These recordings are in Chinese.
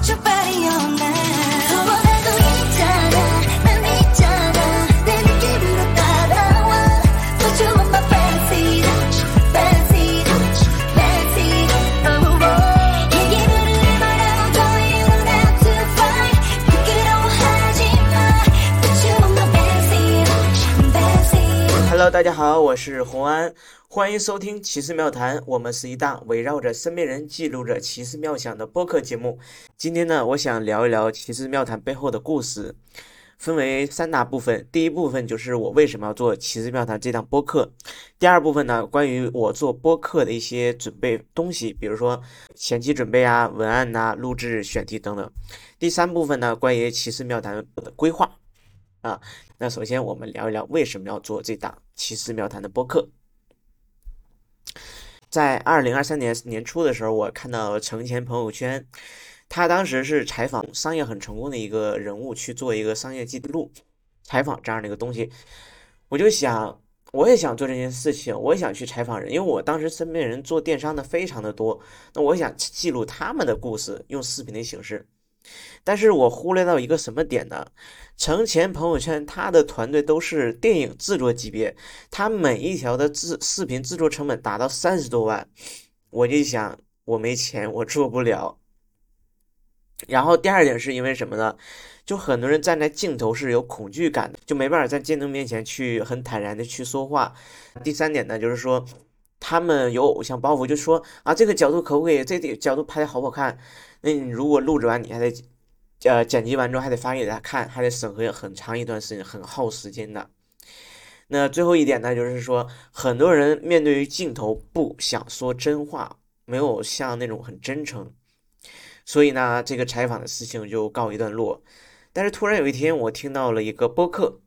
Put your body on that 大家好，我是洪安，欢迎收听《奇思妙谈》，我们是一档围绕着身边人记录着奇思妙想的播客节目。今天呢，我想聊一聊《奇思妙谈》背后的故事，分为三大部分。第一部分就是我为什么要做《奇思妙谈》这档播客；第二部分呢，关于我做播客的一些准备东西，比如说前期准备啊、文案呐、录制、选题等等；第三部分呢，关于《奇思妙谈》的规划。啊，那首先我们聊一聊为什么要做这档奇思妙谈的播客。在二零二三年年初的时候，我看到程前朋友圈，他当时是采访商业很成功的一个人物去做一个商业记录采访这样的一个东西，我就想，我也想做这件事情，我也想去采访人，因为我当时身边人做电商的非常的多，那我想记录他们的故事，用视频的形式。但是我忽略到一个什么点呢？程前朋友圈他的团队都是电影制作级别，他每一条的制视频制作成本达到三十多万，我就想我没钱，我做不了。然后第二点是因为什么呢？就很多人站在镜头是有恐惧感的，就没办法在镜头面前去很坦然的去说话。第三点呢，就是说他们有偶像包袱，就说啊这个角度可不可以？这个角度拍的好不好看？那你如果录制完，你还得，呃，剪辑完之后还得发给他看，还得审核很长一段时间，很耗时间的。那最后一点呢，就是说，很多人面对于镜头不想说真话，没有像那种很真诚，所以呢，这个采访的事情就告一段落。但是突然有一天，我听到了一个播客，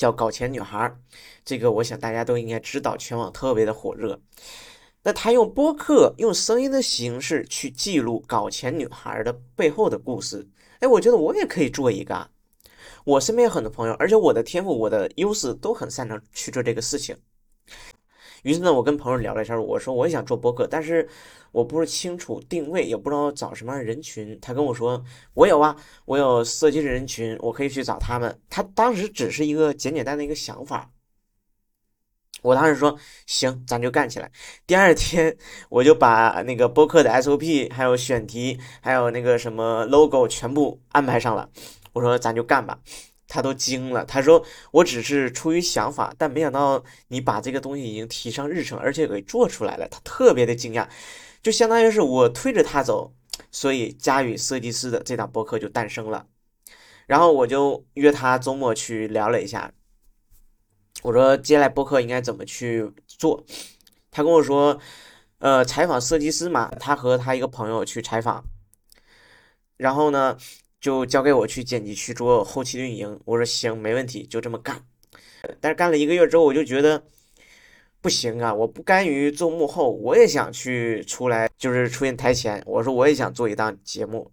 叫《搞钱女孩》，这个我想大家都应该知道，全网特别的火热。那他用播客用声音的形式去记录搞钱女孩的背后的故事，哎，我觉得我也可以做一个啊。我身边有很多朋友，而且我的天赋、我的优势都很擅长去做这个事情。于是呢，我跟朋友聊了一下，我说我也想做播客，但是我不是清楚定位，也不知道找什么样的人群。他跟我说，我有啊，我有设计的人群，我可以去找他们。他当时只是一个简简单的一个想法。我当时说行，咱就干起来。第二天我就把那个播客的 SOP，还有选题，还有那个什么 logo 全部安排上了。我说咱就干吧。他都惊了，他说我只是出于想法，但没想到你把这个东西已经提上日程，而且给做出来了。他特别的惊讶，就相当于是我推着他走，所以佳宇设计师的这档播客就诞生了。然后我就约他周末去聊了一下。我说接下来播客应该怎么去做？他跟我说，呃，采访设计师嘛，他和他一个朋友去采访，然后呢，就交给我去剪辑去做后期运营。我说行，没问题，就这么干。但是干了一个月之后，我就觉得不行啊，我不甘于做幕后，我也想去出来，就是出现台前。我说我也想做一档节目。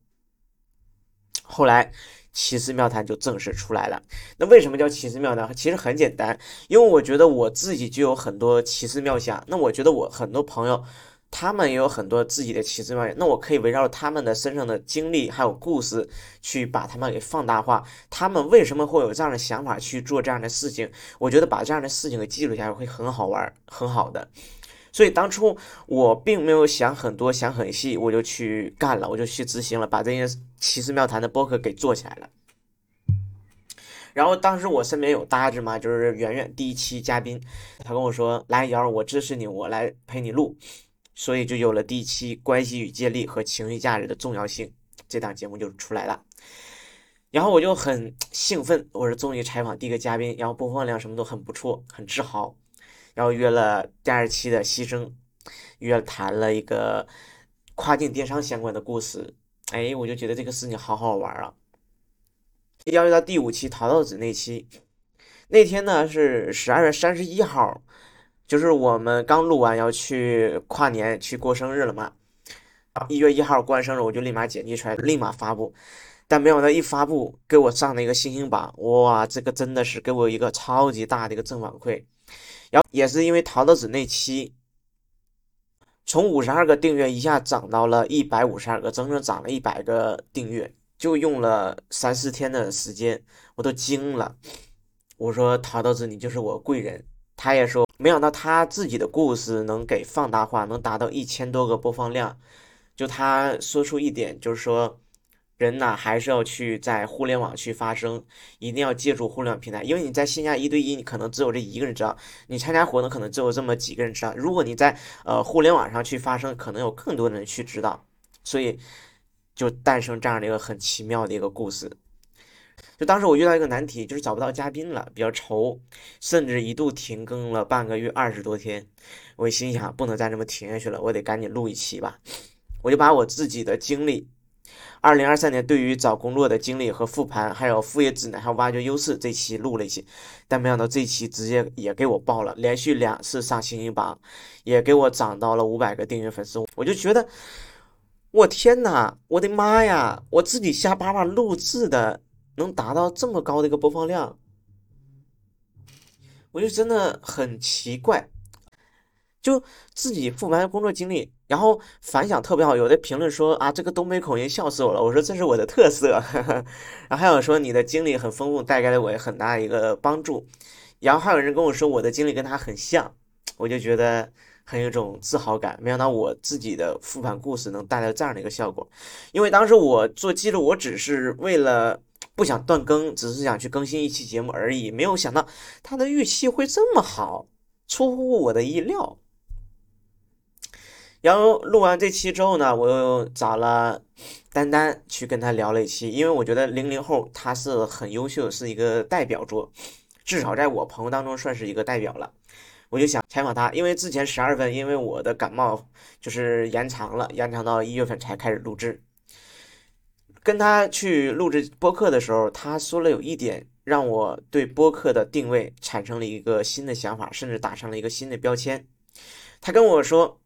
后来。奇思妙谈就正式出来了。那为什么叫奇思妙谈？其实很简单，因为我觉得我自己就有很多奇思妙想。那我觉得我很多朋友，他们也有很多自己的奇思妙想。那我可以围绕他们的身上的经历还有故事，去把他们给放大化。他们为什么会有这样的想法去做这样的事情？我觉得把这样的事情给记录下来会很好玩，很好的。所以当初我并没有想很多，想很细，我就去干了，我就去执行了，把这些奇思妙谈的播客给做起来了。然后当时我身边有搭子嘛，就是圆圆第一期嘉宾，他跟我说：“来瑶儿，我支持你，我来陪你录。”所以就有了第一期关系与借力和情绪价值的重要性，这档节目就出来了。然后我就很兴奋，我是综艺采访第一个嘉宾，然后播放量什么都很不错，很自豪。然后约了第二期的牺牲，约谈了一个跨境电商相关的故事。哎，我就觉得这个事情好好玩啊！邀约到第五期淘到纸那期，那天呢是十二月三十一号，就是我们刚录完要去跨年去过生日了嘛。一月一号过完生日，我就立马剪辑出来，立马发布。但没想到一发布，给我上了一个星星榜，哇，这个真的是给我一个超级大的一个正反馈。然后也是因为淘到纸那期，从五十二个订阅一下涨到了一百五十二个，整整涨了一百个订阅，就用了三四天的时间，我都惊了。我说陶豆子，你就是我贵人。他也说，没想到他自己的故事能给放大化，能达到一千多个播放量。就他说出一点，就是说，人呐还是要去在互联网去发声，一定要借助互联网平台，因为你在线下一对一，你可能只有这一个人知道；你参加活动，可能只有这么几个人知道。如果你在呃互联网上去发声，可能有更多的人去知道。所以就诞生这样的一个很奇妙的一个故事。就当时我遇到一个难题，就是找不到嘉宾了，比较愁，甚至一度停更了半个月，二十多天。我心想，不能再这么停下去了，我得赶紧录一期吧。我就把我自己的经历，二零二三年对于找工作的经历和复盘，还有副业指南，还有挖掘优势这期录了一期。但没想到这期直接也给我爆了，连续两次上星星榜，也给我涨到了五百个订阅粉丝。我就觉得，我天哪，我的妈呀，我自己瞎叭叭录制的。能达到这么高的一个播放量，我就真的很奇怪。就自己复盘工作经历，然后反响特别好。有的评论说啊，这个东北口音笑死我了。我说这是我的特色。然后还有说你的经历很丰富，带给了我很大一个帮助。然后还有人跟我说我的经历跟他很像，我就觉得很有种自豪感。没想到我自己的复盘故事能带来这样的一个效果。因为当时我做记录，我只是为了。不想断更，只是想去更新一期节目而已。没有想到他的预期会这么好，出乎我的意料。然后录完这期之后呢，我又找了丹丹去跟他聊了一期，因为我觉得零零后他是很优秀，是一个代表作，至少在我朋友当中算是一个代表了。我就想采访他，因为之前十二月份因为我的感冒就是延长了，延长到一月份才开始录制。跟他去录制播客的时候，他说了有一点让我对播客的定位产生了一个新的想法，甚至打上了一个新的标签。他跟我说，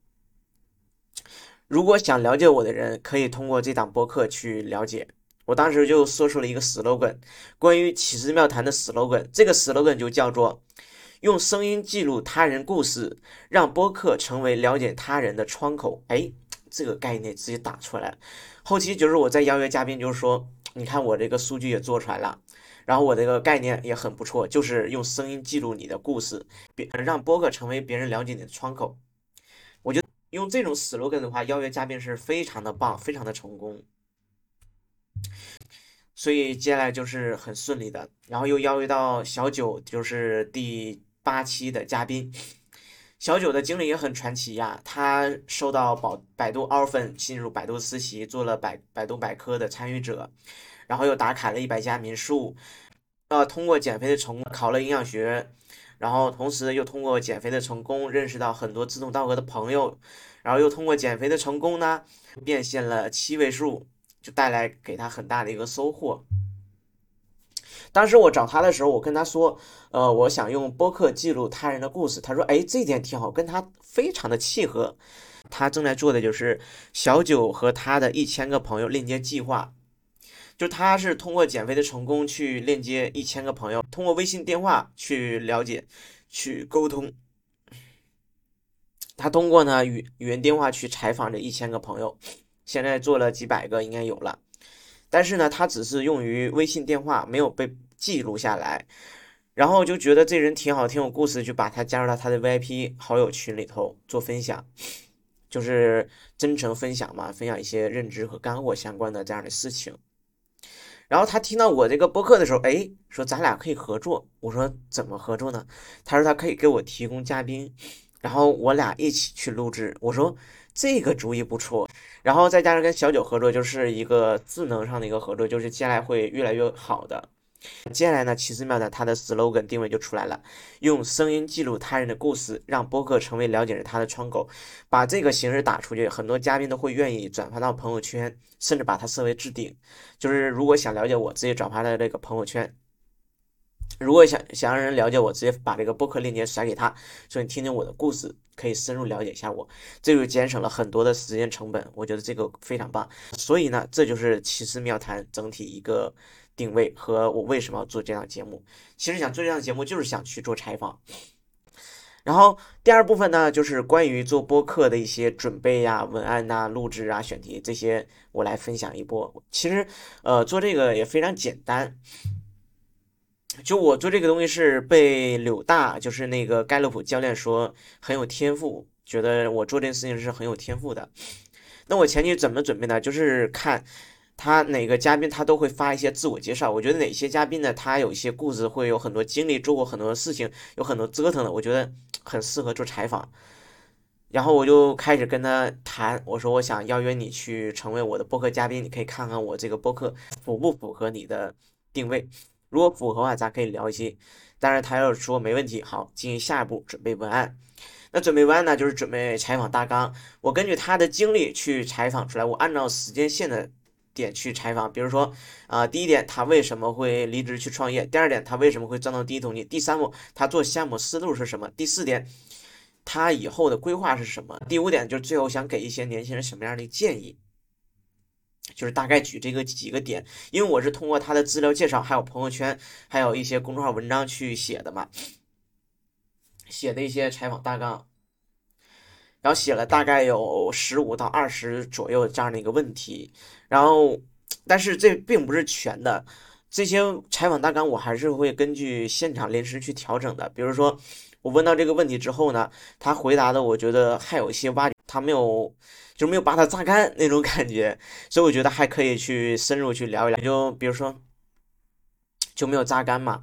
如果想了解我的人，可以通过这档播客去了解。我当时就说出了一个 slogan，关于奇思妙谈的 slogan，这个 slogan 就叫做用声音记录他人故事，让播客成为了解他人的窗口。哎。这个概念直接打出来，后期就是我在邀约嘉宾，就是说，你看我这个数据也做出来了，然后我这个概念也很不错，就是用声音记录你的故事，别让播客成为别人了解你的窗口。我觉得用这种 slogan 的话，邀约嘉宾是非常的棒，非常的成功。所以接下来就是很顺利的，然后又邀约到小九，就是第八期的嘉宾。小九的经历也很传奇呀，他受到百百度 offer 进入百度实习，做了百百度百科的参与者，然后又打卡了一百家民宿，呃，通过减肥的成功考了营养学，然后同时又通过减肥的成功认识到很多志同道合的朋友，然后又通过减肥的成功呢，变现了七位数，就带来给他很大的一个收获。当时我找他的时候，我跟他说，呃，我想用播客记录他人的故事。他说，哎，这点挺好，跟他非常的契合。他正在做的就是小九和他的一千个朋友链接计划，就他是通过减肥的成功去链接一千个朋友，通过微信电话去了解、去沟通。他通过呢语语音电话去采访这一千个朋友，现在做了几百个，应该有了。但是呢，他只是用于微信电话，没有被记录下来，然后就觉得这人挺好，挺有故事，就把他加入到他的 VIP 好友群里头做分享，就是真诚分享嘛，分享一些认知和干货相关的这样的事情。然后他听到我这个播客的时候，哎，说咱俩可以合作。我说怎么合作呢？他说他可以给我提供嘉宾，然后我俩一起去录制。我说。这个主意不错，然后再加上跟小九合作，就是一个智能上的一个合作，就是接下来会越来越好的。接下来呢，奇思妙的它的 slogan 定位就出来了，用声音记录他人的故事，让播客成为了解他的窗口。把这个形式打出去，很多嘉宾都会愿意转发到朋友圈，甚至把它设为置顶。就是如果想了解我，直接转发到这个朋友圈。如果想想让人了解我，直接把这个播客链接甩给他，说你听听我的故事，可以深入了解一下我，这就节省了很多的时间成本。我觉得这个非常棒。所以呢，这就是奇思妙谈整体一个定位和我为什么要做这档节目。其实想做这档节目就是想去做采访。然后第二部分呢，就是关于做播客的一些准备呀、文案呐、录制啊、选题这些，我来分享一波。其实，呃，做这个也非常简单。就我做这个东西是被柳大，就是那个盖洛普教练说很有天赋，觉得我做这件事情是很有天赋的。那我前期怎么准备呢？就是看他哪个嘉宾，他都会发一些自我介绍。我觉得哪些嘉宾呢，他有一些故事，会有很多经历，做过很多事情，有很多折腾的，我觉得很适合做采访。然后我就开始跟他谈，我说我想邀约你去成为我的播客嘉宾，你可以看看我这个播客符不符合你的定位。如果符合的话，咱可以聊一些。但是他要是说没问题，好，进行下一步准备文案。那准备文案呢，就是准备采访大纲。我根据他的经历去采访出来，我按照时间线的点去采访。比如说，啊，第一点，他为什么会离职去创业？第二点，他为什么会赚到第一桶金？第三步，他做项目思路是什么？第四点，他以后的规划是什么？第五点，就是最后想给一些年轻人什么样的建议？就是大概举这个几个点，因为我是通过他的资料介绍，还有朋友圈，还有一些公众号文章去写的嘛，写的一些采访大纲，然后写了大概有十五到二十左右这样的一个问题，然后，但是这并不是全的，这些采访大纲我还是会根据现场临时去调整的，比如说我问到这个问题之后呢，他回答的我觉得还有一些挖掘，他没有。就没有把它榨干那种感觉，所以我觉得还可以去深入去聊一聊。就比如说，就没有榨干嘛，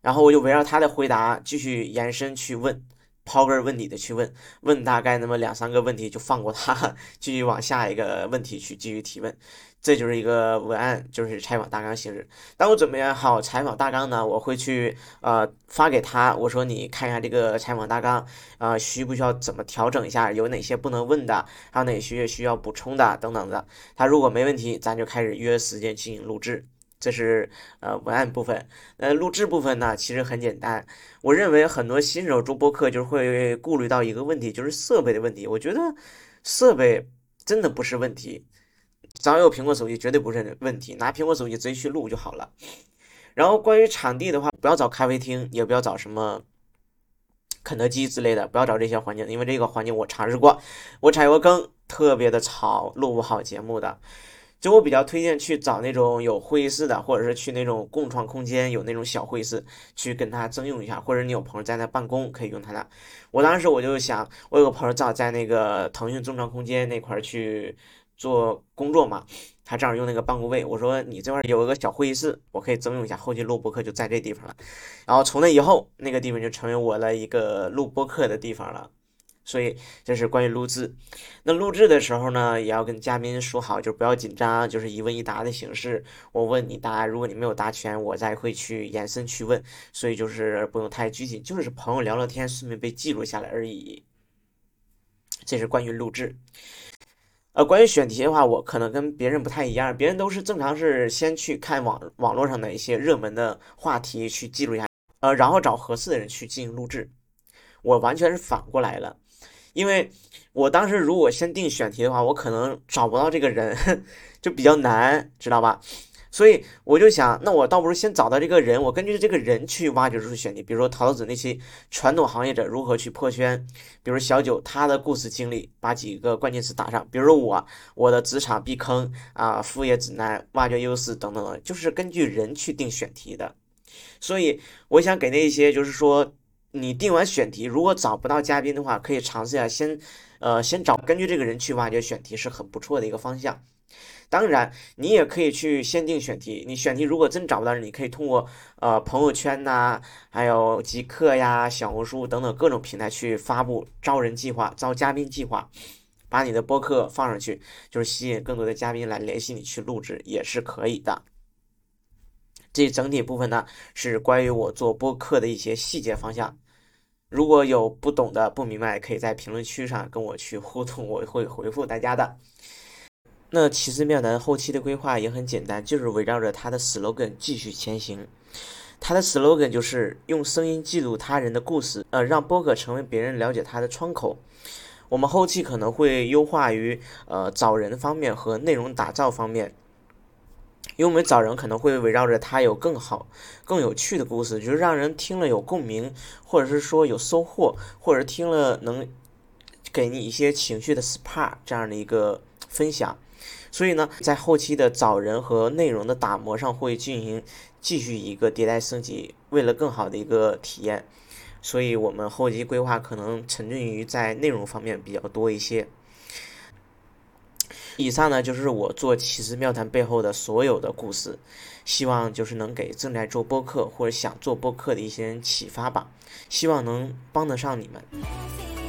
然后我就围绕他的回答继续延伸去问，刨根问底的去问，问大概那么两三个问题就放过他，继续往下一个问题去继续提问。这就是一个文案，就是采访大纲形式。当我准备好采访大纲呢，我会去呃发给他，我说你看一下这个采访大纲，呃需不需要怎么调整一下？有哪些不能问的？还有哪些需要补充的？等等的。他如果没问题，咱就开始约时间进行录制。这是呃文案部分。呃录制部分呢，其实很简单。我认为很多新手做播客就是会顾虑到一个问题，就是设备的问题。我觉得设备真的不是问题。只要有苹果手机，绝对不是问题。拿苹果手机直接去录就好了。然后关于场地的话，不要找咖啡厅，也不要找什么肯德基之类的，不要找这些环境，因为这个环境我尝试过，我踩过坑，特别的吵，录不好节目的。就我比较推荐去找那种有会议室的，或者是去那种共创空间，有那种小会议室，去跟他征用一下，或者你有朋友在那办公，可以用他的。我当时我就想，我有个朋友正好在那个腾讯众创空间那块去。做工作嘛，他正好用那个办公位，我说你这块有一个小会议室，我可以征用一下，后期录播课就在这地方了。然后从那以后，那个地方就成为我的一个录播课的地方了。所以这是关于录制。那录制的时候呢，也要跟嘉宾说好，就不要紧张，就是一问一答的形式。我问你答，如果你没有答全，我再会去延伸去问。所以就是不用太拘谨，就是朋友聊聊天，顺便被记录下来而已。这是关于录制。呃，关于选题的话，我可能跟别人不太一样，别人都是正常是先去看网网络上的一些热门的话题去记录一下，呃，然后找合适的人去进行录制。我完全是反过来了，因为我当时如果先定选题的话，我可能找不到这个人，就比较难，知道吧？所以我就想，那我倒不如先找到这个人，我根据这个人去挖掘出选题。比如说陶子那些传统行业者如何去破圈，比如小九他的故事经历，把几个关键词打上。比如说我，我的职场避坑啊，副业指南，挖掘优势等等等，就是根据人去定选题的。所以我想给那些就是说，你定完选题，如果找不到嘉宾的话，可以尝试一下先，呃，先找根据这个人去挖掘选题，是很不错的一个方向。当然，你也可以去限定选题。你选题如果真找不到人，你可以通过呃朋友圈呐，还有极客呀、小红书等等各种平台去发布招人计划、招嘉宾计划，把你的播客放上去，就是吸引更多的嘉宾来联系你去录制也是可以的。这整体部分呢是关于我做播客的一些细节方向。如果有不懂的、不明白，可以在评论区上跟我去互动，我会回复大家的。那奇思妙南后期的规划也很简单，就是围绕着他的 slogan 继续前行。他的 slogan 就是用声音记录他人的故事，呃，让播客成为别人了解他的窗口。我们后期可能会优化于呃找人方面和内容打造方面，因为我们找人可能会围绕着他有更好、更有趣的故事，就是让人听了有共鸣，或者是说有收获，或者听了能给你一些情绪的 SPA 这样的一个分享。所以呢，在后期的找人和内容的打磨上会进行继续一个迭代升级，为了更好的一个体验，所以我们后期规划可能沉浸于在内容方面比较多一些。以上呢就是我做奇思妙谈背后的所有的故事，希望就是能给正在做播客或者想做播客的一些人启发吧，希望能帮得上你们。